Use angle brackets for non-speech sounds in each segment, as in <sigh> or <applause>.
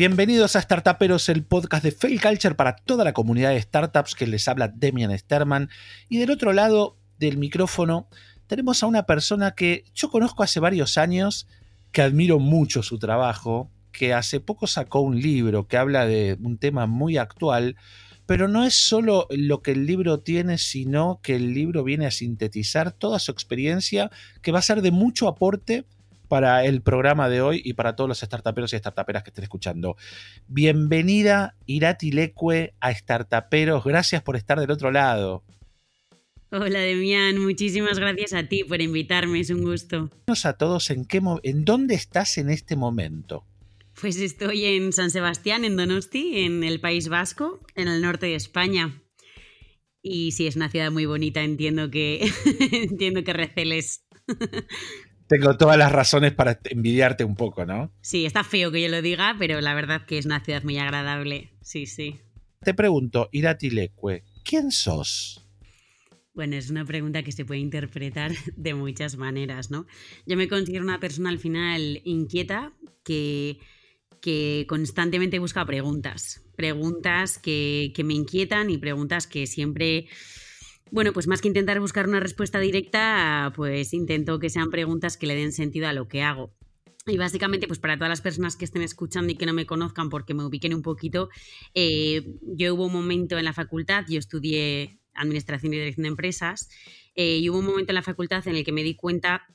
Bienvenidos a Startuperos, el podcast de Fail Culture para toda la comunidad de startups que les habla Demian Sterman. Y del otro lado del micrófono tenemos a una persona que yo conozco hace varios años, que admiro mucho su trabajo, que hace poco sacó un libro que habla de un tema muy actual, pero no es solo lo que el libro tiene, sino que el libro viene a sintetizar toda su experiencia, que va a ser de mucho aporte para el programa de hoy y para todos los startuperos y startuperas que estén escuchando. Bienvenida Irati Leque a Startuperos, gracias por estar del otro lado. Hola Demian, muchísimas gracias a ti por invitarme, es un gusto. a todos en qué en dónde estás en este momento. Pues estoy en San Sebastián, en Donosti, en el País Vasco, en el norte de España. Y sí, es una ciudad muy bonita, entiendo que <laughs> entiendo que receles. <laughs> Tengo todas las razones para envidiarte un poco, ¿no? Sí, está feo que yo lo diga, pero la verdad que es una ciudad muy agradable. Sí, sí. Te pregunto, Iratileque, ¿quién sos? Bueno, es una pregunta que se puede interpretar <laughs> de muchas maneras, ¿no? Yo me considero una persona al final inquieta que, que constantemente busca preguntas, preguntas que, que me inquietan y preguntas que siempre bueno, pues más que intentar buscar una respuesta directa, pues intento que sean preguntas que le den sentido a lo que hago. Y básicamente, pues para todas las personas que estén escuchando y que no me conozcan, porque me ubiquen un poquito, eh, yo hubo un momento en la facultad, yo estudié Administración y Dirección de Empresas, eh, y hubo un momento en la facultad en el que me di cuenta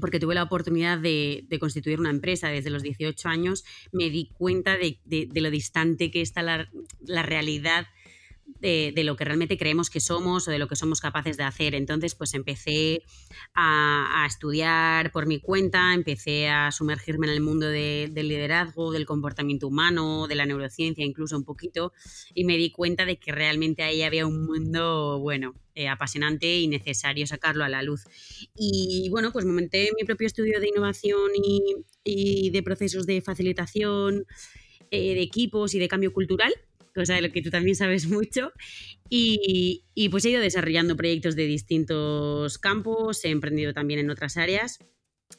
porque tuve la oportunidad de, constituir una empresa desde los 18 años, me di cuenta de, lo distante que está la, la realidad de, lo que realmente creemos que somos o de lo que somos capaces de hacer. Entonces, pues empecé a, estudiar por mi cuenta, empecé a sumergirme en el mundo del liderazgo, del comportamiento humano, de la neurociencia, incluso un poquito, y me di cuenta de que realmente ahí había un mundo, bueno, eh, apasionante y necesario sacarlo a la luz. Y bueno, pues monté mi propio estudio de innovación y, de procesos de facilitación eh, de equipos y de cambio cultural cosa de lo que tú también sabes <laughs> mucho. Y, pues he ido desarrollando proyectos de distintos campos, he emprendido también en otras áreas.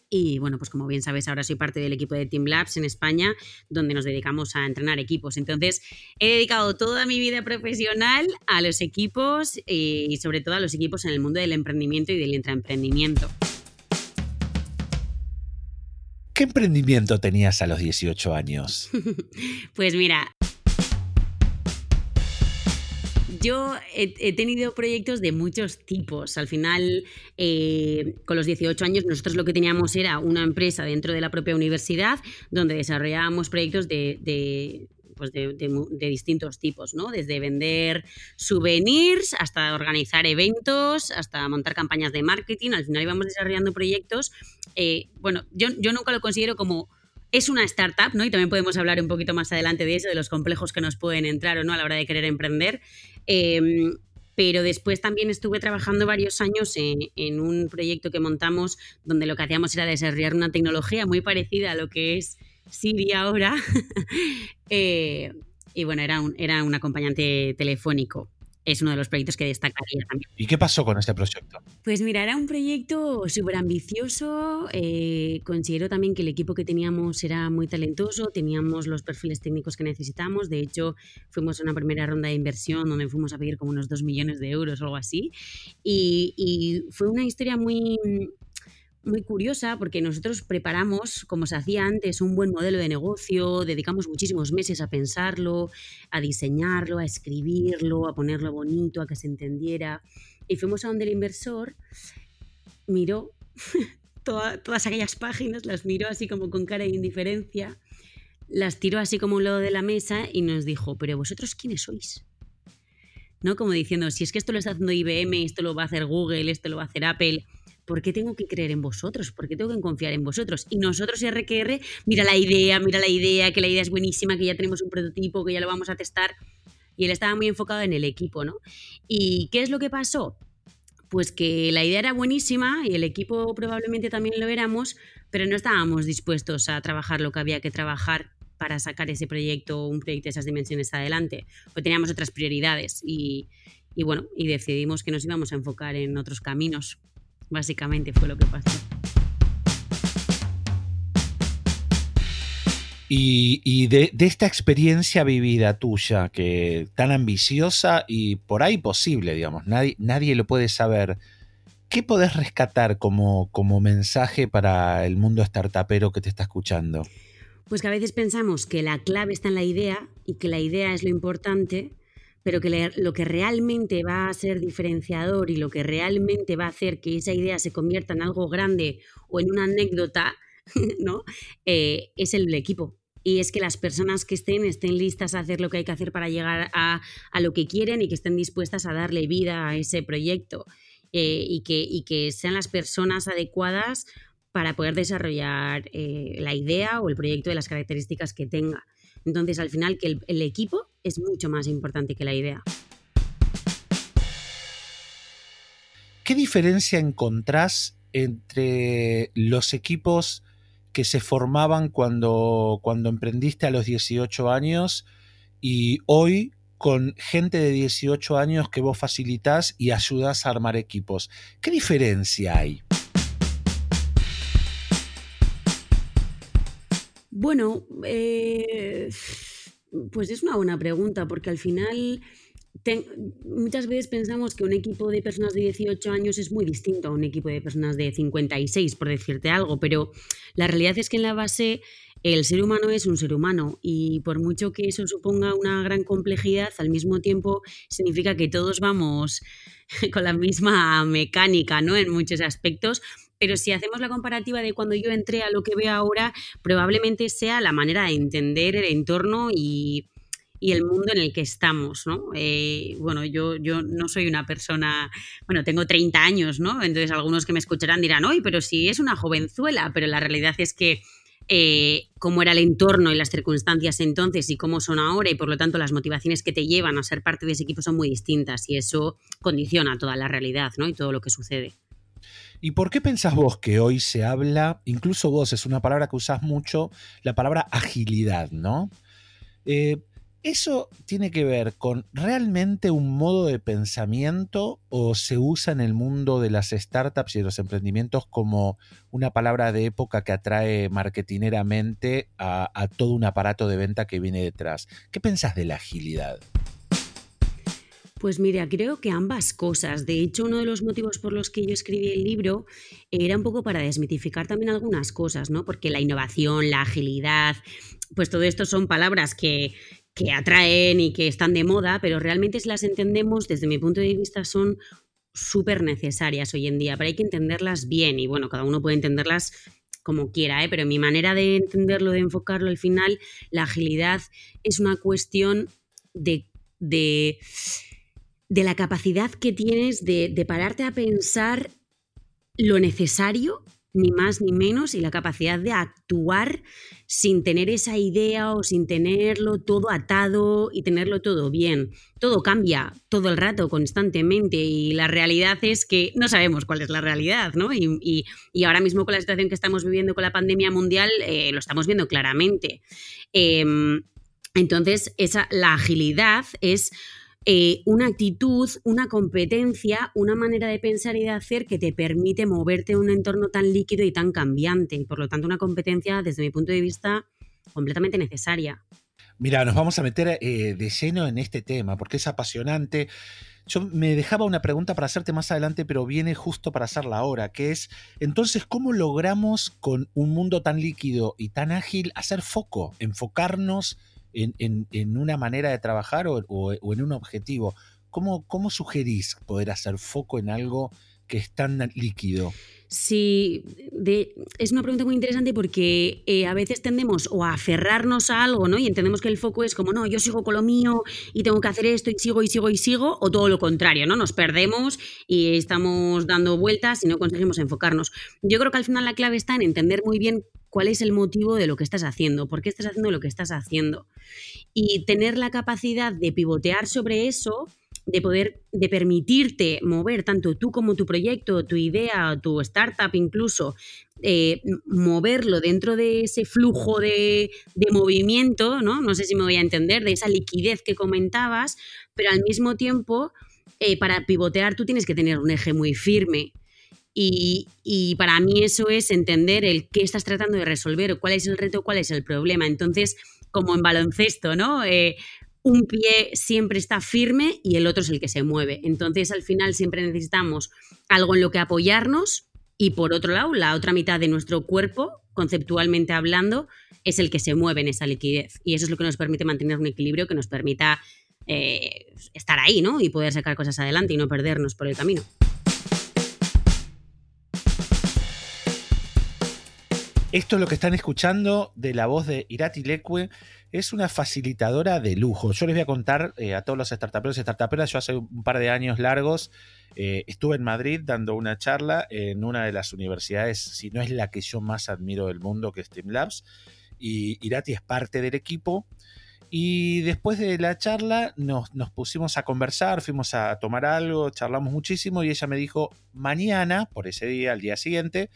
Y bueno, pues como bien sabes, ahora soy parte del equipo de Team Labs en España, donde nos dedicamos a entrenar equipos. Entonces, he dedicado toda mi vida profesional a los equipos y sobre todo a los equipos en el mundo del emprendimiento y del intraemprendimiento. ¿Qué emprendimiento tenías a los 18 años? <laughs> pues mira, yo he, tenido proyectos de muchos tipos. Al final, eh, con los 18 años, nosotros lo que teníamos era una empresa dentro de la propia universidad donde desarrollábamos proyectos de, pues distintos tipos, ¿no? Desde vender souvenirs hasta organizar eventos, hasta montar campañas de marketing. Al final íbamos desarrollando proyectos. Eh, bueno, yo, yo nunca lo considero como es una startup, ¿no? Y también podemos hablar un poquito más adelante de eso, de los complejos que nos pueden entrar o no a la hora de querer emprender. Em, pero después también estuve trabajando varios años en, un proyecto que montamos donde lo que hacíamos era desarrollar una tecnología muy parecida a lo que es Siri ahora. <laughs> Eh, y bueno, era un, era un acompañante telefónico es uno de los proyectos que destacaría también. ¿Y qué pasó con este proyecto? Pues mira, era un proyecto súper ambicioso. Eh, considero también que el equipo que teníamos era muy talentoso, teníamos los perfiles técnicos que necesitamos. De hecho, fuimos a una primera ronda de inversión donde fuimos a pedir como unos 2 millones de euros o algo así. y fue una historia muy, muy curiosa porque nosotros preparamos, como se hacía antes, un buen modelo de negocio, dedicamos muchísimos meses a pensarlo, a diseñarlo, a escribirlo, a ponerlo bonito, a que se entendiera. Y fuimos a donde el inversor miró <laughs> todas aquellas páginas, las miró así como con cara de indiferencia, las tiró así como un lado de la mesa y nos dijo, pero vosotros quiénes sois? ¿No? Como diciendo, si es que esto lo está haciendo IBM, esto lo va a hacer Google, esto lo va a hacer Apple, ¿por qué tengo que creer en vosotros? ¿Por qué tengo que confiar en vosotros? Y nosotros, RQR, mira la idea, mira la idea, que la idea es buenísima, que ya tenemos un prototipo, que ya lo vamos a testar. Y él estaba muy enfocado en el equipo, ¿no? ¿Y qué es lo que pasó? Pues que la idea era buenísima y el equipo probablemente también lo éramos, pero no estábamos dispuestos a trabajar lo que había que trabajar para sacar ese proyecto, un proyecto de esas dimensiones adelante. Pues teníamos otras prioridades y, y bueno, y decidimos que nos íbamos a enfocar en otros caminos. Básicamente fue lo que pasó. Y, de, esta experiencia vivida tuya, que tan ambiciosa y por ahí posible, digamos, nadie, nadie lo puede saber, ¿qué podés rescatar como, como mensaje para el mundo startupero que te está escuchando? Pues que a veces pensamos que la clave está en la idea y que la idea es lo importante, pero que lo que realmente va a ser diferenciador y lo que realmente va a hacer que esa idea se convierta en algo grande o en una anécdota, <laughs> ¿no? Eh, es el equipo. Y es que las personas que estén estén listas a hacer lo que hay que hacer para llegar a, lo que quieren y que estén dispuestas a darle vida a ese proyecto. Eh, y, que, y que sean las personas adecuadas para poder desarrollar eh, la idea o el proyecto de las características que tenga. Entonces, al final, que el, equipo es mucho más importante que la idea. ¿Qué diferencia encontrás entre los equipos que se formaban cuando, cuando emprendiste a los 18 años y hoy con gente de 18 años que vos facilitas y ayudas a armar equipos? ¿Qué diferencia hay? Bueno, eh, <sighs> pues es una buena pregunta, porque al final muchas veces pensamos que un equipo de personas de 18 años es muy distinto a un equipo de personas de 56, por decirte algo, pero la realidad es que en la base el ser humano es un ser humano y por mucho que eso suponga una gran complejidad, al mismo tiempo significa que todos vamos <laughs> con la misma mecánica, ¿no? En muchos aspectos, pero si hacemos la comparativa de cuando yo entré a lo que veo ahora, probablemente sea la manera de entender el entorno y, el mundo en el que estamos, ¿no? Eh, bueno, yo, no soy una persona, bueno, tengo 30 años, ¿no? Entonces algunos que me escucharán dirán, oye, pero si es una jovenzuela, pero la realidad es que eh, cómo era el entorno y las circunstancias entonces y cómo son ahora y por lo tanto las motivaciones que te llevan a ser parte de ese equipo son muy distintas y eso condiciona toda la realidad, ¿no? Y todo lo que sucede. ¿Y por qué pensás vos que hoy se habla, incluso vos es una palabra que usás mucho, la palabra agilidad, ¿no? Eh, ¿Eso tiene que ver con realmente un modo de pensamiento o se usa en el mundo de las startups y de los emprendimientos como una palabra de época que atrae marketineramente a, todo un aparato de venta que viene detrás? ¿Qué pensás de la agilidad? Pues mira, creo que ambas cosas. De hecho, uno de los motivos por los que yo escribí el libro era un poco para desmitificar también algunas cosas, ¿no? Porque la innovación, la agilidad, pues todo esto son palabras que, que atraen y que están de moda, pero realmente si las entendemos, desde mi punto de vista, son súper necesarias hoy en día, pero hay que entenderlas bien y bueno, cada uno puede entenderlas como quiera, ¿eh? pero mi manera de entenderlo, de enfocarlo al final, la agilidad es una cuestión de, de de la capacidad que tienes de, pararte a pensar lo necesario, ni más ni menos, y la capacidad de actuar sin tener esa idea o sin tenerlo todo atado y tenerlo todo bien. Todo cambia todo el rato, constantemente, y la realidad es que no sabemos cuál es la realidad, ¿no? Y, ahora mismo con la situación que estamos viviendo con la pandemia mundial, eh, lo estamos viendo claramente. Em, entonces, esa, la agilidad es eh, una actitud, una competencia, una manera de pensar y de hacer que te permite moverte en un entorno tan líquido y tan cambiante. Y por lo tanto, una competencia, desde mi punto de vista, completamente necesaria. Mira, nos vamos a meter eh, de lleno en este tema porque es apasionante. Yo me dejaba una pregunta para hacerte más adelante, pero viene justo para hacerla ahora, que es, entonces, ¿cómo logramos con un mundo tan líquido y tan ágil hacer foco, enfocarnos en, una manera de trabajar o, en un objetivo. ¿Cómo, ¿Cómo sugerís poder hacer foco en algo que es tan líquido? Sí, es una pregunta muy interesante porque eh, a veces tendemos o a aferrarnos a algo, ¿no? Y entendemos que el foco es como, no, yo sigo con lo mío y tengo que hacer esto y sigo y sigo y sigo, o todo lo contrario, ¿no? Nos perdemos y estamos dando vueltas y no conseguimos enfocarnos. Yo creo que al final la clave está en entender muy bien cuál es el motivo de lo que estás haciendo, por qué estás haciendo lo que estás haciendo. Y tener la capacidad de pivotear sobre eso, de poder, de permitirte mover tanto tú como tu proyecto, tu idea, tu startup incluso, eh, moverlo dentro de ese flujo de, movimiento, ¿no? No sé si me voy a entender, de esa liquidez que comentabas, pero al mismo tiempo, eh, para pivotear tú tienes que tener un eje muy firme Y, y, para mí eso es entender el qué estás tratando de resolver, cuál es el reto, cuál es el problema. Entonces, como en baloncesto, ¿no? Eh, un pie siempre está firme y el otro es el que se mueve. Entonces, al final siempre necesitamos algo en lo que apoyarnos y por otro lado, la otra mitad de nuestro cuerpo, conceptualmente hablando, es el que se mueve en esa liquidez. Y eso es lo que nos permite mantener un equilibrio que nos permita eh, estar ahí, ¿no? Y poder sacar cosas adelante y no perdernos por el camino. Esto es lo que están escuchando de la voz de Irati Leque. Es una facilitadora de lujo. Yo les voy a contar eh, a todos los startuperos y startuperas. Yo hace un par de años largos eh, estuve en Madrid dando una charla en una de las universidades, si no es la que yo más admiro del mundo, que es Labs. Y Irati es parte del equipo. Y después de la charla nos, nos, pusimos a conversar, fuimos a tomar algo, charlamos muchísimo y ella me dijo, mañana, por ese día, al día siguiente,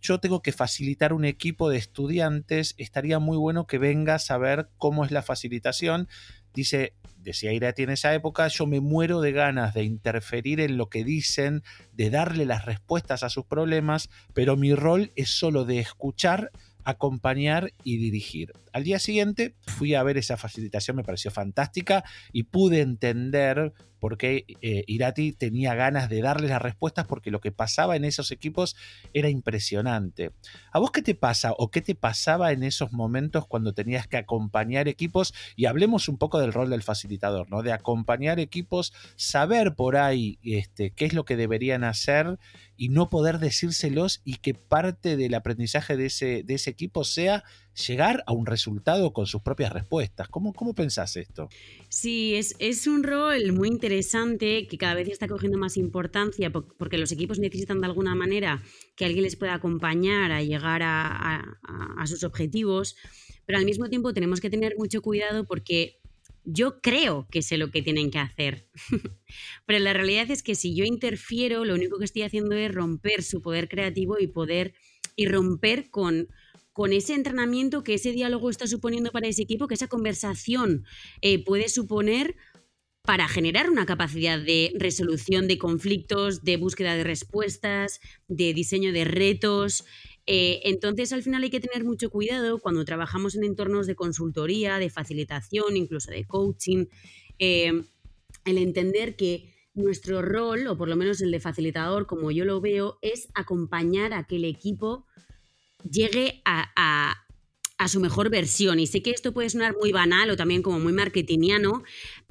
yo tengo que facilitar un equipo de estudiantes, estaría muy bueno que vengas a ver cómo es la facilitación. Dice, decía Irati en esa época, yo me muero de ganas de interferir en lo que dicen, de darle las respuestas a sus problemas, pero mi rol es solo de escuchar acompañar y dirigir. Al día siguiente fui a ver esa facilitación, me pareció fantástica y pude entender por qué eh, Irati tenía ganas de darles las respuestas porque lo que pasaba en esos equipos era impresionante. ¿A vos qué te pasa o qué te pasaba en esos momentos cuando tenías que acompañar equipos? Y hablemos un poco del rol del facilitador, ¿no? De acompañar equipos, saber por ahí este, qué es lo que deberían hacer y no poder decírselos y que parte del aprendizaje de ese, de ese equipo sea llegar a un resultado con sus propias respuestas. ¿Cómo, cómo pensás esto? Sí, es, es, un rol muy interesante que cada vez está cogiendo más importancia porque los equipos necesitan de alguna manera que alguien les pueda acompañar a llegar a, a sus objetivos, pero al mismo tiempo tenemos que tener mucho cuidado porque yo creo que sé lo que tienen que hacer. <laughs> Pero la realidad es que si yo interfiero, lo único que estoy haciendo es romper su poder creativo y poder y romper con, con ese entrenamiento que ese diálogo está suponiendo para ese equipo, que esa conversación eh, puede suponer para generar una capacidad de resolución de conflictos, de búsqueda de respuestas, de diseño de retos. Eh, entonces, al final hay que tener mucho cuidado cuando trabajamos en entornos de consultoría, de facilitación, incluso de coaching, eh, el entender que nuestro rol, o por lo menos el de facilitador, como yo lo veo, es acompañar a que el equipo llegue a, su mejor versión. Y sé que esto puede sonar muy banal o también como muy marketingiano,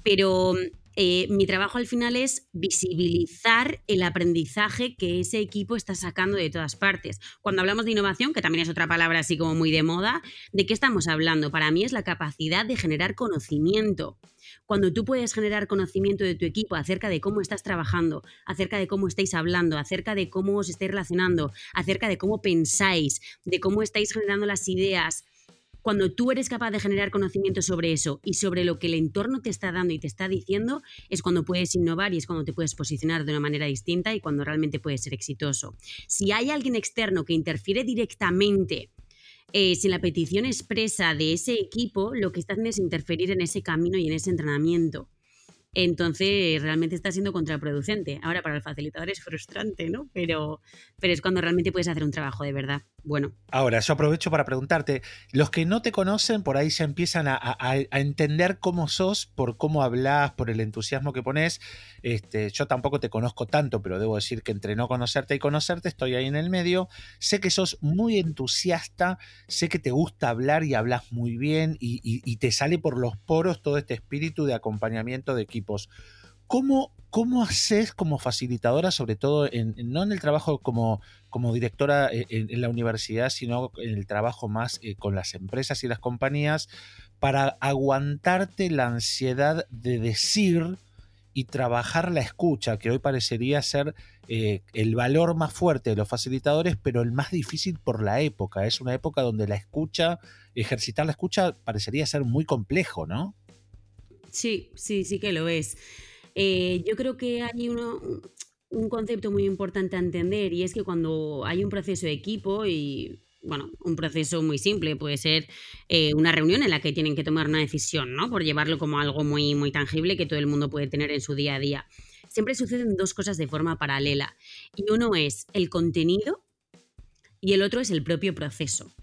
pero eh, mi trabajo al final es visibilizar el aprendizaje que ese equipo está sacando de todas partes. Cuando hablamos de innovación, que también es otra palabra así como muy de moda, ¿de qué estamos hablando? Para mí es la capacidad de generar conocimiento cuando tú puedes generar conocimiento de tu equipo acerca de cómo estás trabajando, acerca de cómo estáis hablando, acerca de cómo os estáis relacionando, acerca de cómo pensáis, de cómo estáis generando las ideas, cuando tú eres capaz de generar conocimiento sobre eso y sobre lo que el entorno te está dando y te está diciendo, es cuando puedes innovar y es cuando te puedes posicionar de una manera distinta y cuando realmente puedes ser exitoso. Si hay alguien externo que interfiere directamente eh, si la petición expresa de ese equipo, lo que está haciendo es interferir en ese camino y en ese entrenamiento. Entonces, realmente está siendo contraproducente. Ahora, para el facilitador es frustrante, ¿no? Pero, pero es cuando realmente puedes hacer un trabajo de verdad bueno. Ahora, yo aprovecho para preguntarte, los que no te conocen por ahí ya empiezan a, entender cómo sos, por cómo hablas, por el entusiasmo que pones. Este, yo tampoco te conozco tanto, pero debo decir que entre no conocerte y conocerte estoy ahí en el medio. Sé que sos muy entusiasta, sé que te gusta hablar y hablas muy bien y te sale por los poros todo este espíritu de acompañamiento de equipos. ¿Cómo, ¿Cómo haces como facilitadora, sobre todo en, no en el trabajo como, como directora eh, en, la universidad, sino en el trabajo más eh, con las empresas y las compañías, para aguantarte la ansiedad de decir y trabajar la escucha, que hoy parecería ser eh, el valor más fuerte de los facilitadores, pero el más difícil por la época. Es una época donde la escucha, ejercitar la escucha parecería ser muy complejo, ¿no? Sí, sí, sí que lo es. Eh, yo creo que hay un concepto muy importante a entender y es que cuando hay un proceso de equipo y bueno, un proceso muy simple, puede ser eh, una reunión en la que tienen que tomar una decisión, ¿no? Por llevarlo como algo muy, muy tangible que todo el mundo puede tener en su día a día siempre suceden dos cosas de forma paralela. Y uno es el contenido y el otro es el propio proceso.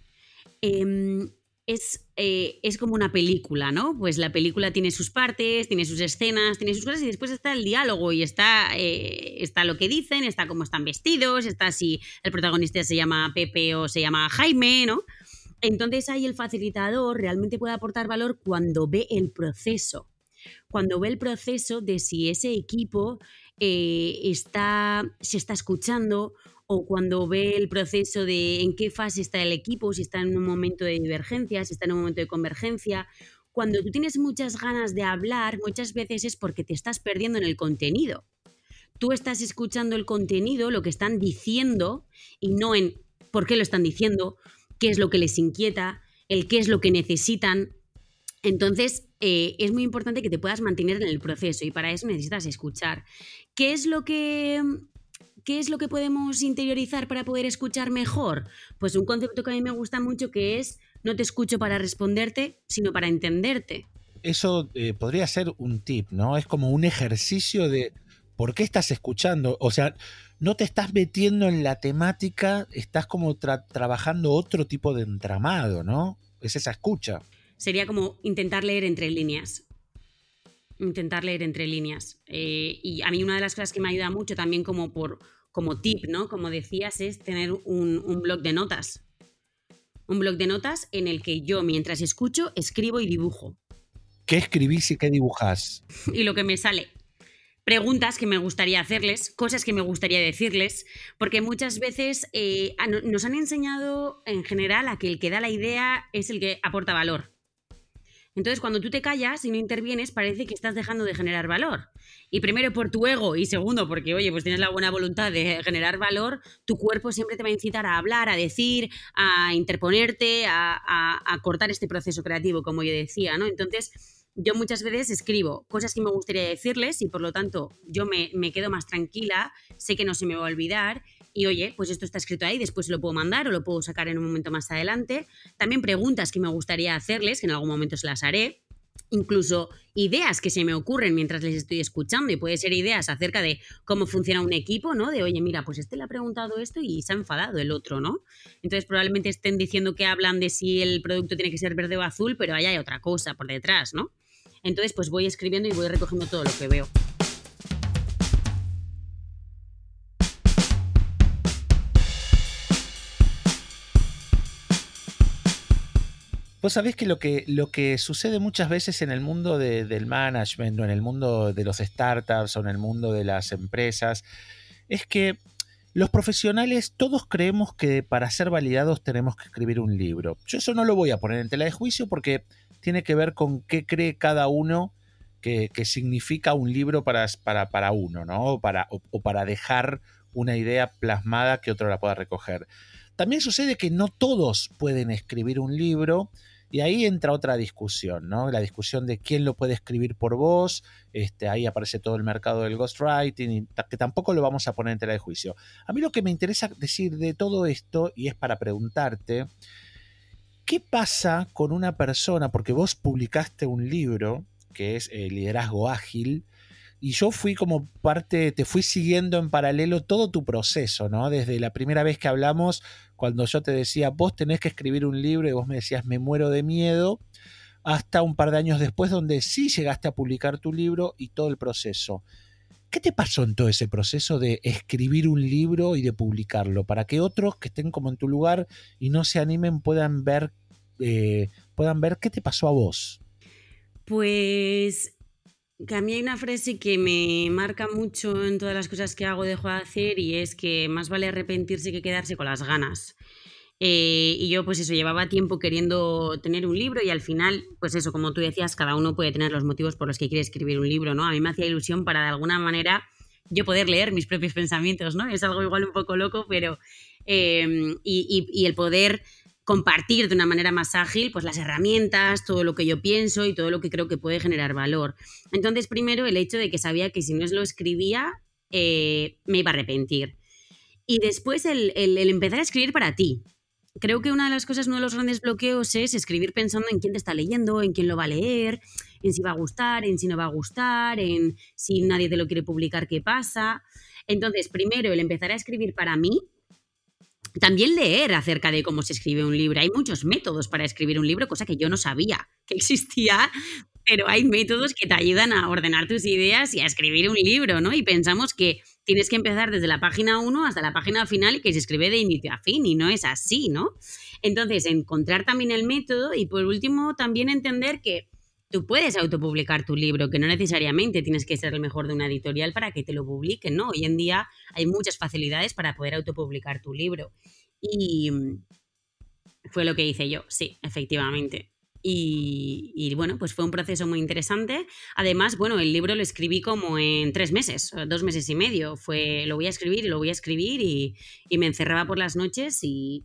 Em, es, eh, es, como una película, ¿no? Pues la película tiene sus partes, tiene sus escenas, tiene sus cosas y después está el diálogo y está, eh, está lo que dicen, está cómo están vestidos, está si el protagonista se llama Pepe o se llama Jaime, ¿no? Entonces ahí el facilitador realmente puede aportar valor cuando ve el proceso, cuando ve el proceso de si ese equipo eh, está, se está escuchando o cuando ve el proceso de en qué fase está el equipo, si está en un momento de divergencia, si está en un momento de convergencia. Cuando tú tienes muchas ganas de hablar, muchas veces es porque te estás perdiendo en el contenido. Tú estás escuchando el contenido, lo que están diciendo, y no en por qué lo están diciendo, qué es lo que les inquieta, el qué es lo que necesitan. Entonces, eh, es muy importante que te puedas mantener en el proceso y para eso necesitas escuchar. ¿Qué es lo que ¿qué es lo que podemos interiorizar para poder escuchar mejor? Pues un concepto que a mí me gusta mucho que es no te escucho para responderte, sino para entenderte. Eso eh, podría ser un tip, ¿no? Es como un ejercicio de por qué estás escuchando. O sea, no te estás metiendo en la temática, estás como trabajando otro tipo de entramado, ¿no? Es esa escucha. Sería como intentar leer entre líneas intentar leer entre líneas. Eh, y a mí una de las cosas que me ayuda mucho también como, por, como tip, ¿no? Como decías, es tener un, un blog de notas. Un blog de notas en el que yo, mientras escucho, escribo y dibujo. ¿Qué escribís y qué dibujás? <laughs> y lo que me sale. Preguntas que me gustaría hacerles, cosas que me gustaría decirles, porque muchas veces eh, nos han enseñado en general a que el que da la idea es el que aporta valor. Entonces, cuando tú te callas y no intervienes, parece que estás dejando de generar valor. Y primero por tu ego y segundo porque, oye, pues tienes la buena voluntad de <laughs> generar valor, tu cuerpo siempre te va a incitar a hablar, a decir, a interponerte, a, cortar este proceso creativo, como yo decía, ¿no? Entonces, yo muchas veces escribo cosas que me gustaría decirles y por lo tanto yo me, me, quedo más tranquila, sé que no se me va a olvidar y oye, pues esto está escrito ahí, después lo puedo mandar o lo puedo sacar en un momento más adelante. También preguntas que me gustaría hacerles, que en algún momento se las haré. Incluso ideas que se me ocurren mientras les estoy escuchando y puede ser ideas acerca de cómo funciona un equipo, ¿no? De, oye, mira, pues este le ha preguntado esto y se ha enfadado el otro, ¿no? Entonces probablemente estén diciendo que hablan de si el producto tiene que ser verde o azul, pero ahí hay otra cosa por detrás, ¿no? Entonces pues voy escribiendo y voy recogiendo todo lo que veo. Vos sabés que lo que, lo que sucede muchas veces en el mundo del management o en el mundo de los startups o en el mundo de las empresas es que los profesionales todos creemos que para ser validados tenemos que escribir un libro. Yo eso no lo voy a poner en tela de juicio porque tiene que ver con qué cree cada uno que, significa un libro para, para, para uno, ¿no? Para, o para dejar una idea plasmada que otro la pueda recoger. También sucede que no todos pueden escribir un libro y ahí entra otra discusión, ¿no? La discusión de quién lo puede escribir por vos. Este, ahí aparece todo el mercado del ghostwriting, y que tampoco lo vamos a poner en tela de juicio. A mí lo que me interesa decir de todo esto, y es para preguntarte, ¿qué pasa con una persona? Porque vos publicaste un libro que es el Liderazgo Ágil, y yo fui como parte, te fui siguiendo en paralelo todo tu proceso, ¿no? Desde la primera vez que hablamos, cuando yo te decía, vos tenés que escribir un libro y vos me decías, me muero de miedo, hasta un par de años después donde sí llegaste a publicar tu libro y todo el proceso. ¿Qué te pasó en todo ese proceso de escribir un libro y de publicarlo? Para que otros que estén como en tu lugar y no se animen puedan ver, eh, puedan ver qué te pasó a vos. Pues que a mí hay una frase que me marca mucho en todas las cosas que hago, dejo de hacer, y es que más vale arrepentirse que quedarse con las ganas. Eh, y yo, pues eso, llevaba tiempo queriendo tener un libro y al final, pues eso, como tú decías, cada uno puede tener los motivos por los que quiere escribir un libro, ¿no? A mí me hacía ilusión para de alguna manera yo poder leer mis propios <laughs> pensamientos, ¿no? Es algo igual un poco loco, pero... Eh, y el poder compartir de una manera más ágil pues las herramientas, todo lo que yo pienso y todo lo que creo que puede generar valor. Entonces, primero el hecho de que sabía que si no lo escribía, eh, me iba a arrepentir. Y después el, empezar a escribir para ti. Creo que una de las cosas, uno de los grandes bloqueos es escribir pensando en quién te está leyendo, en quién lo va a leer, en si va a gustar, en si no va a gustar, en si nadie te lo quiere publicar, qué pasa. Entonces, primero, el empezar a escribir para mí, también leer acerca de cómo se escribe un libro. Hay muchos métodos para escribir un libro, cosa que yo no sabía que existía, pero hay métodos que te ayudan a ordenar tus ideas y a escribir un libro, ¿no? Y pensamos que tienes que empezar desde la página 1 hasta la página final y que se escribe de inicio a fin, y no es así, ¿no? Entonces, encontrar también el método y por último también entender que tú puedes autopublicar tu libro, que no necesariamente tienes que ser el mejor de una editorial para que te lo publiquen, ¿no? Hoy en día hay muchas facilidades para poder autopublicar tu libro. Y mm, fue lo que hice yo, sí, efectivamente. Y, bueno, pues fue un proceso muy interesante. Además, bueno, el libro lo escribí como en tres meses, dos meses y medio. Fue, lo voy a escribir y lo voy a escribir y, y me encerraba por las noches y,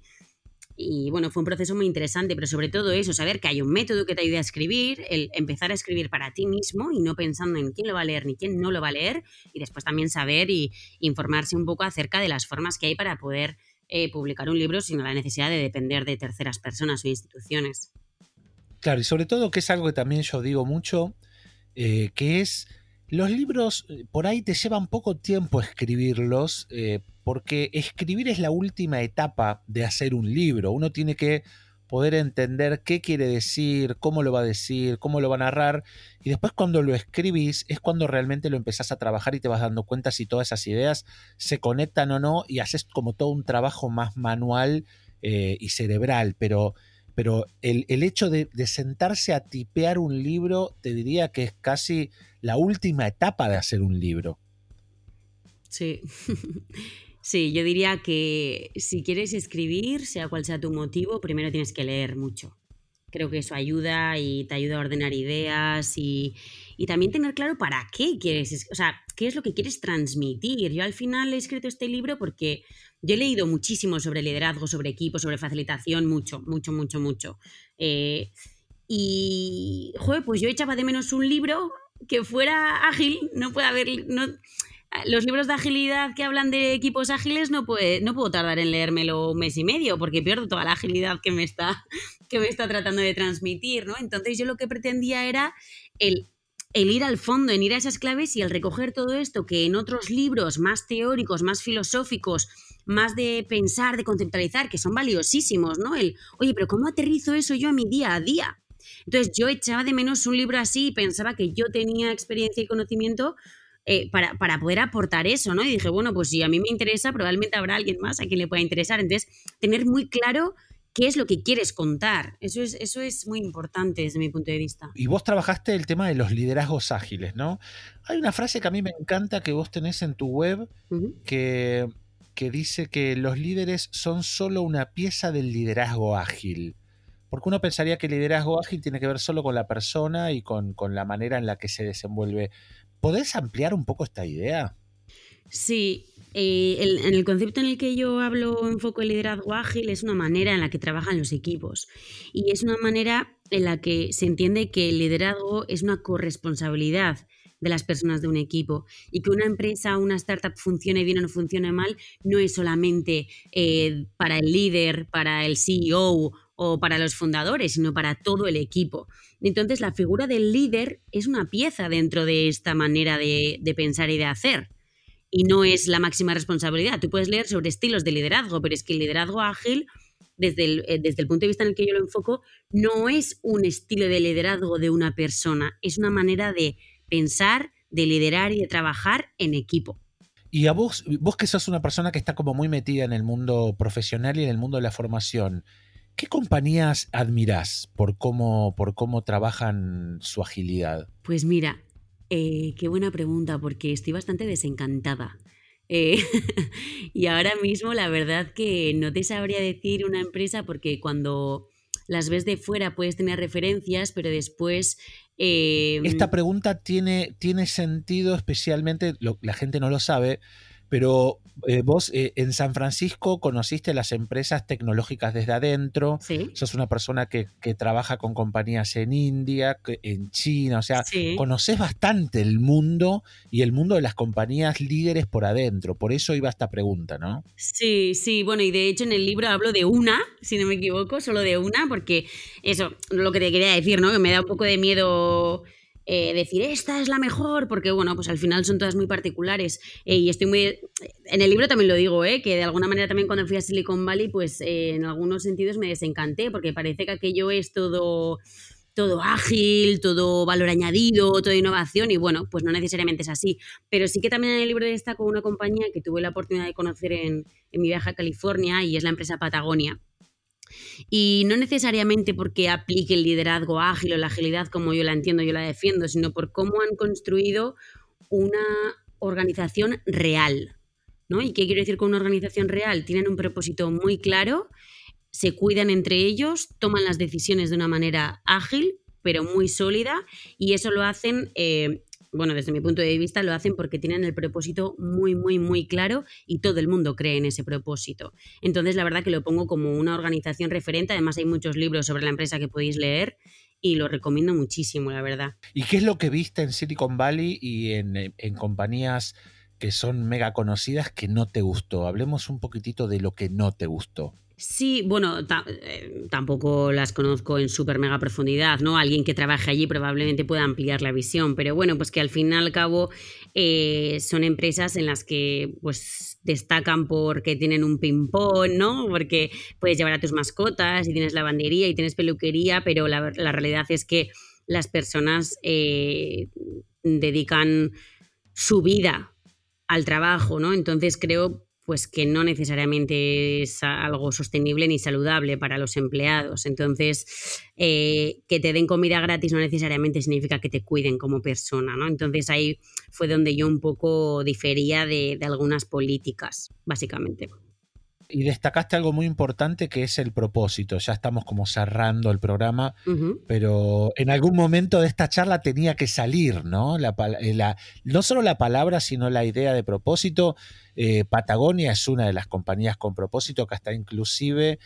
y bueno, fue un proceso muy interesante, pero sobre todo eso, saber que hay un método que te ayude a escribir, el empezar a escribir para ti mismo y no pensando en quién lo va a leer ni quién no lo va a leer, y después también saber y informarse un poco acerca de las formas que hay para poder eh, publicar un libro sin la necesidad de depender de terceras personas o instituciones. Claro, y sobre todo que es algo que también yo digo mucho, eh, que es los libros eh, por ahí te llevan poco tiempo escribirlos, eh, porque escribir es la última etapa de hacer un libro. Uno tiene que poder entender qué quiere decir, cómo lo va a decir, cómo lo va a narrar, y después cuando lo escribís es cuando realmente lo empezás a trabajar y te vas dando cuenta si todas esas ideas se conectan o no, y haces como todo un trabajo más manual eh, y cerebral, pero pero el, hecho de, sentarse a tipear un libro, te diría que es casi la última etapa de hacer un libro. Sí. <laughs> Sí, yo diría que si quieres escribir, sea cual sea tu motivo, primero tienes que leer mucho. Creo que eso ayuda y te ayuda a ordenar ideas y, y también tener claro para qué quieres, o sea, qué es lo que quieres transmitir. Yo al final he escrito este libro porque yo he leído muchísimo sobre liderazgo, sobre equipo, sobre facilitación, mucho, mucho, mucho, mucho. Eh, y, joder, pues yo echaba de menos un libro que fuera ágil, no puede haber... los libros de agilidad que hablan de equipos ágiles no, no puedo tardar en leérmelo un mes y medio porque pierdo toda la agilidad que me está, que me está tratando de transmitir, ¿no? Entonces yo lo que pretendía era el el ir al fondo, en ir a esas claves y el recoger todo esto que en otros libros más teóricos, más filosóficos, más de pensar, de conceptualizar, que son valiosísimos, ¿no? El, oye, pero ¿cómo aterrizo eso yo a mi día a día? Entonces yo echaba de menos un libro así y pensaba que yo tenía experiencia y conocimiento eh, para, para, poder aportar eso, ¿no? Y dije, bueno, pues si a mí me interesa, probablemente habrá alguien más a quien le pueda interesar. Entonces, tener muy claro qué es lo que quieres contar. Eso es, eso es muy importante desde mi punto de vista. Y vos trabajaste el tema de los liderazgos ágiles, ¿no? Hay una frase que a mí me encanta que vos tenés en tu web que, que dice que los líderes son solo una pieza del liderazgo ágil. Porque uno pensaría que el liderazgo ágil tiene que ver solo con la persona y con, con la manera en la que se desenvuelve. ¿Podés ampliar un poco esta idea? Sí, eh, en el concepto en el que yo hablo, enfoco el liderazgo ágil, es una manera en la que trabajan los equipos y es una manera en la que se entiende que el liderazgo es una corresponsabilidad de las personas de un equipo y que una empresa, una startup funcione bien o no funcione mal, no es solamente eh, para el líder, para el CEO o para los fundadores, sino para todo el equipo. Entonces, la figura del líder es una pieza dentro de esta manera de pensar y de hacer y no es la máxima responsabilidad. Tú puedes leer sobre estilos de liderazgo, pero es que el liderazgo ágil, desde el, eh, desde el punto de vista en el que yo lo enfoco, no es un estilo de liderazgo de una persona, es una manera de pensar, de liderar y de trabajar en equipo. Y a vos, vos que sos una persona que está como muy metida en el mundo profesional y en el mundo de la formación, ¿qué compañías admirás por cómo, por cómo trabajan su agilidad? Pues mira, eh, qué buena pregunta, porque estoy bastante desencantada. Eh, <laughs> y ahora mismo la verdad que no te sabría decir una empresa porque cuando las ves de fuera puedes tener referencias, pero después... Esta em, pregunta tiene, tiene sentido especialmente, la gente no lo sabe, pero eh, vos eh, en San Francisco conociste las empresas tecnológicas desde adentro. Sí. Sos una persona que, trabaja con compañías en India, en China. O sea, conoces bastante el mundo y el mundo de las compañías líderes por adentro. Por eso iba esta pregunta, ¿no? Sí, sí. Bueno, y de hecho en el libro hablo de una, si no me equivoco, solo de una, porque eso, lo que te quería decir, ¿no? Que me da un poco de miedo eh, decir esta es la mejor, porque bueno, pues al final son todas muy particulares. Eh, y estoy muy. En el libro también lo digo, ¿eh? que de alguna manera también cuando fui a Silicon Valley, pues en algunos sentidos me desencanté, porque parece que aquello es todo todo ágil, todo valor añadido, toda innovación y bueno, pues no necesariamente es así. Pero sí que también en el libro destaco una compañía que tuve la oportunidad de conocer en mi viaje a California y es la empresa Patagonia. Y no necesariamente porque aplique el liderazgo ágil o la agilidad como yo la entiendo, yo la defiendo, sino por cómo han construido una organización real. ¿no? ¿Y qué quiero decir con una organización real? Tienen un propósito muy claro se cuidan entre ellos, toman las decisiones de una manera ágil, pero muy sólida, y eso lo hacen, eh, bueno, desde mi punto de vista, lo hacen porque tienen el propósito muy, muy, muy claro y todo el mundo cree en ese propósito. Entonces, la verdad que lo pongo como una organización referente, además hay muchos libros sobre la empresa que podéis leer y lo recomiendo muchísimo, la verdad. ¿Y qué es lo que viste en Silicon Valley y en, en compañías que son mega conocidas que no te gustó? Hablemos un poquitito de lo que no te gustó. Sí, bueno, eh, tampoco las conozco en súper mega profundidad, ¿no? Alguien que trabaje allí probablemente pueda ampliar la visión, pero bueno, pues que al fin y al cabo eh, son empresas en las que pues destacan porque tienen un ping-pong, ¿no? Porque puedes llevar a tus mascotas y tienes lavandería y tienes peluquería, pero la, realidad es que las personas eh, dedican su vida al trabajo, ¿no? Entonces creo pues que no necesariamente es algo sostenible ni saludable para los empleados. Entonces, eh, que te den comida gratis no necesariamente significa que te cuiden como persona, ¿no? Entonces ahí fue donde yo un poco difería de, de algunas políticas, básicamente. Y destacaste algo muy importante que es el propósito. Ya estamos como cerrando el programa, pero en algún momento de esta charla tenía que salir, ¿no? Eh, no solo la palabra, sino la idea de propósito. Eh, Patagonia es una de las compañías con propósito que hasta inclusive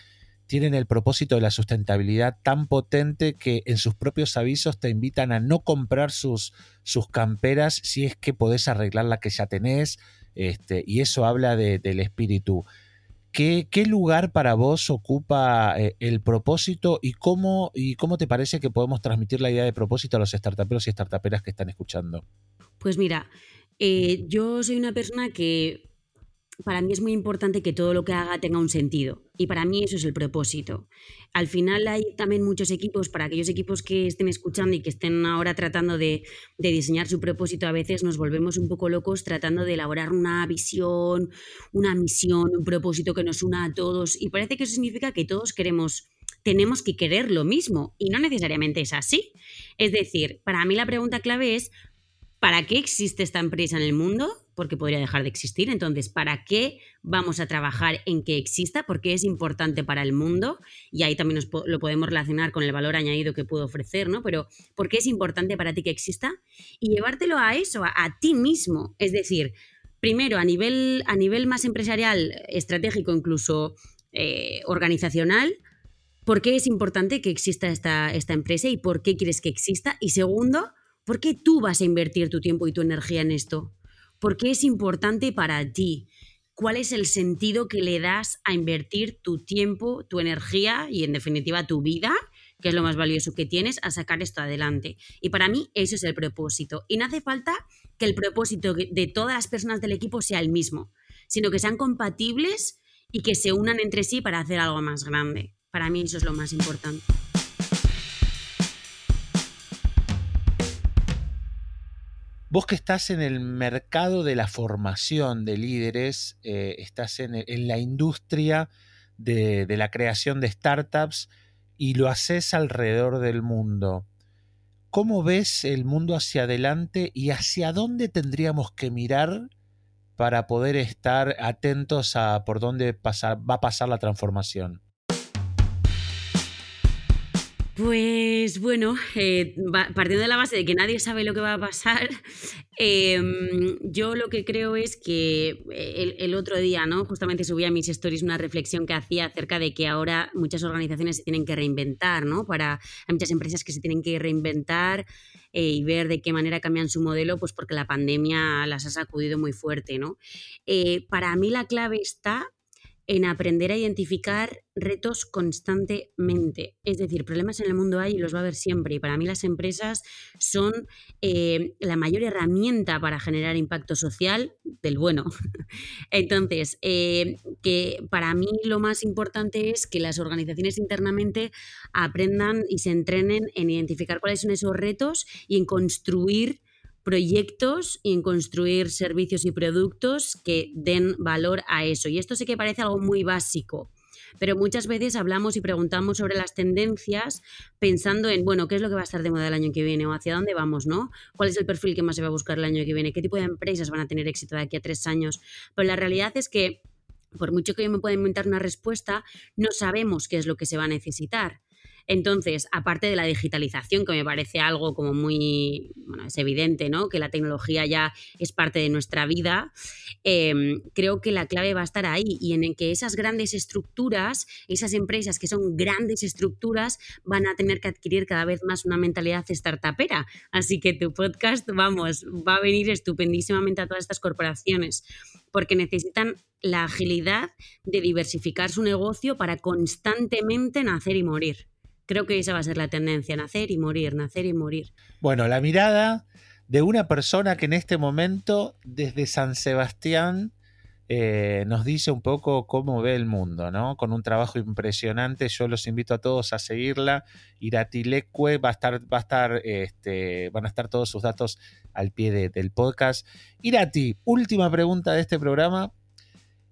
tienen el propósito de la sustentabilidad tan potente que en sus propios avisos te invitan a no comprar sus, sus camperas si es que podés arreglar la que ya tenés. Este, y eso habla del espíritu. ¿Qué, lugar para vos ocupa eh, el propósito y cómo, y cómo te parece que podemos transmitir la idea de propósito a los startuperos y startuperas que están escuchando? Pues mira, eh, yo soy una persona que para mí es muy importante que todo lo que haga tenga un sentido. Y para mí eso es el propósito. Al final hay también muchos equipos, para aquellos equipos que estén escuchando y que estén ahora tratando de, diseñar su propósito, a veces nos volvemos un poco locos tratando de elaborar una visión, una misión, un propósito que nos una a todos. Y parece que eso significa que todos queremos, tenemos que querer lo mismo. Y no necesariamente es así. Es decir, para mí la pregunta clave es, ¿para qué existe esta empresa en el mundo? Porque podría dejar de existir. Entonces, ¿para qué vamos a trabajar en que exista? Porque es importante para el mundo y ahí también lo podemos relacionar con el valor añadido que puedo ofrecer, ¿no? Pero ¿por qué es importante para ti que exista? Y llevártelo a eso, a, ti mismo. Es decir, primero, a nivel, a nivel más empresarial, estratégico, incluso eh, organizacional, ¿por qué es importante que exista esta, esta empresa y por qué quieres que exista? Y segundo, ¿por qué tú vas a invertir tu tiempo y tu energía en esto? ¿Por qué es importante para ti? ¿Cuál es el sentido que le das a invertir tu tiempo, tu energía y en definitiva tu vida, que es lo más valioso que tienes, a sacar esto adelante? Y para mí eso es el propósito. Y no hace falta que el propósito de todas las personas del equipo sea el mismo, sino que sean compatibles y que se unan entre sí para hacer algo más grande. Para mí eso es lo más importante. Vos que estás en el mercado de la formación de líderes, eh, estás en, la industria de, la creación de startups y lo haces alrededor del mundo. ¿Cómo ves el mundo hacia adelante y hacia dónde tendríamos que mirar para poder estar atentos a por dónde va a pasar la transformación? Pues bueno, eh, partiendo de la base de que nadie sabe lo que va a pasar, <laughs> em, yo lo que creo es que eh, el, otro día, ¿no? Justamente subí a mis stories una reflexión que hacía acerca de que ahora muchas organizaciones se tienen que reinventar, ¿no? Para, hay muchas empresas que se tienen que reinventar eh, y ver de qué manera cambian su modelo, pues porque la pandemia las ha sacudido muy fuerte, ¿no? para mí la clave está en aprender a identificar retos constantemente. Es decir, problemas en el mundo hay y los va a haber siempre. Y para mí las empresas son eh, la mayor herramienta para generar impacto social del bueno. <laughs> Entonces, eh, que para mí lo más importante es que las organizaciones internamente aprendan y se entrenen en identificar cuáles son esos retos y en construir proyectos y en construir servicios y productos que den valor a eso. Y esto sé que parece algo muy básico, pero muchas veces hablamos y preguntamos sobre las tendencias pensando en, bueno, ¿qué es lo que va a estar de moda el año que viene o hacia dónde vamos, ¿no? ¿Cuál es el perfil que más se va a buscar el año que viene? ¿Qué tipo de empresas van a tener éxito de aquí a tres años? Pero la realidad es que, por mucho que yo me pueda inventar una respuesta, no sabemos qué es lo que se va a necesitar. Entonces, aparte de la digitalización, que me parece algo como muy, bueno, es evidente, ¿no? Que la tecnología ya es parte de nuestra vida, em, creo que la clave va a estar ahí y en que esas grandes estructuras, esas empresas que son grandes estructuras, van a tener que adquirir cada vez más una mentalidad startupera. Así que tu podcast, vamos, va a venir estupendísimamente a todas estas corporaciones porque necesitan la agilidad de diversificar su negocio para constantemente nacer y morir. Creo que esa va a ser la tendencia, nacer y morir, nacer y morir. Bueno, la mirada de una persona que en este momento, desde San Sebastián, eh, nos dice un poco cómo ve el mundo, ¿no? Con un trabajo impresionante. Yo los invito a todos a seguirla. Iratilecue va a estar, va a estar, este, van a estar todos sus datos al pie del podcast. Irati, última pregunta de este programa.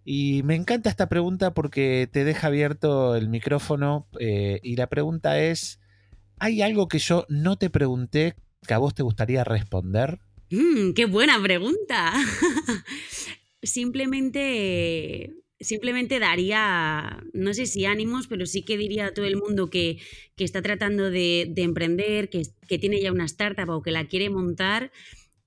Y me encanta esta pregunta porque te deja abierto el micrófono eh, y la pregunta es, ¿hay algo que yo no te pregunté que a vos te gustaría responder? Mm, ¡Qué buena pregunta! <laughs> simplemente, simplemente daría, no sé si ánimos, pero sí que diría a todo el mundo que, está tratando de, emprender, que, que tiene ya una startup o que la quiere montar,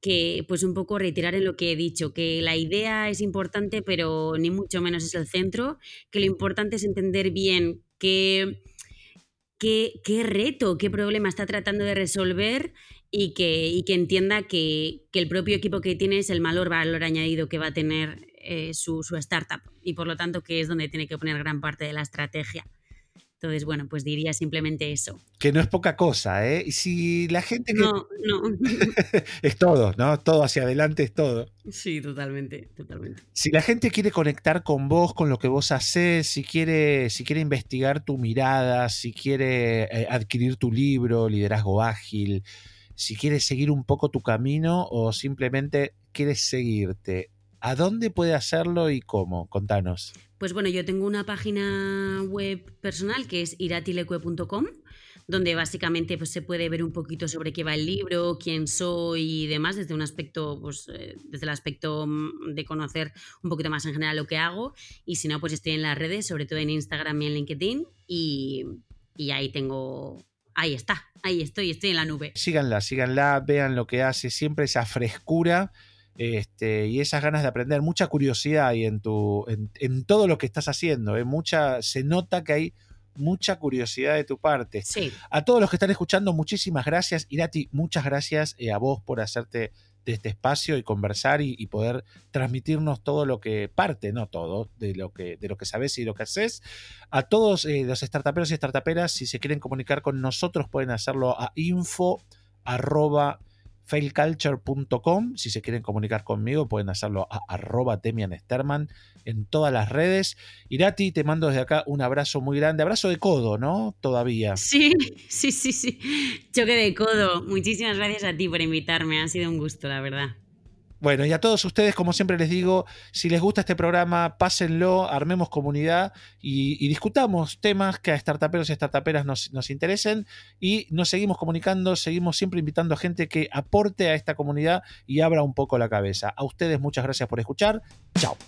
que pues un poco reiterar en lo que he dicho, que la idea es importante, pero ni mucho menos es el centro, que lo importante es entender bien qué, qué, qué reto, qué problema está tratando de resolver y que, que entienda que, el propio equipo que tiene es el mayor valor añadido que va a tener eh, su, su startup y por lo tanto que es donde tiene que poner gran parte de la estrategia. Entonces, bueno, pues diría simplemente eso. Que no es poca cosa, ¿eh? Y si la gente... No, no. <laughs> <laughs> es todo, ¿no? Todo hacia adelante es todo. Sí, totalmente, totalmente. Si la gente quiere conectar con vos, con lo que vos haces, si quiere, si quiere investigar tu mirada, si quiere eh, adquirir tu libro, Liderazgo Ágil, si quiere seguir un poco tu camino o simplemente quieres seguirte, ¿a dónde puede hacerlo y cómo? Contanos. Pues bueno, yo tengo una página web personal que es iratilecue.com, donde básicamente pues, se puede ver un poquito sobre qué va el libro, quién soy y demás, desde un aspecto, pues, eh, desde el aspecto mm, de conocer un poquito más en general lo que hago. Y si no, pues estoy en las redes, sobre todo en Instagram y en LinkedIn, y, y ahí tengo. Ahí está, ahí estoy, estoy en la nube. Síganla, síganla, vean lo que hace, siempre esa frescura este, y esas ganas de aprender, mucha curiosidad hay en, tu, en, todo lo que estás haciendo. ¿eh? Mucha, se nota que hay mucha curiosidad de tu parte. Sí. A todos los que están escuchando, muchísimas gracias. Irati, muchas gracias eh, a vos por hacerte de este espacio y conversar y, poder transmitirnos todo lo que parte, no todo, de lo que, de lo que sabes y lo que haces. A todos eh, los startuperos y startuperas, si se quieren comunicar con nosotros, pueden hacerlo a info failculture.com. Si se quieren comunicar conmigo, pueden hacerlo a arroba Sterman en todas las redes. Irati, te mando desde acá un abrazo muy grande. Abrazo de codo, ¿no? Todavía. Sí, sí, sí, sí. Choque de codo. Muchísimas gracias a ti por invitarme. Ha sido un gusto, la verdad. Bueno, y a todos ustedes, como siempre les digo, si les gusta este programa, pásenlo, armemos comunidad y, discutamos temas que a startuperos y startuperas nos, nos interesen y nos seguimos comunicando, seguimos siempre invitando a gente que aporte a esta comunidad y abra un poco la cabeza. A ustedes muchas gracias por escuchar. Chao.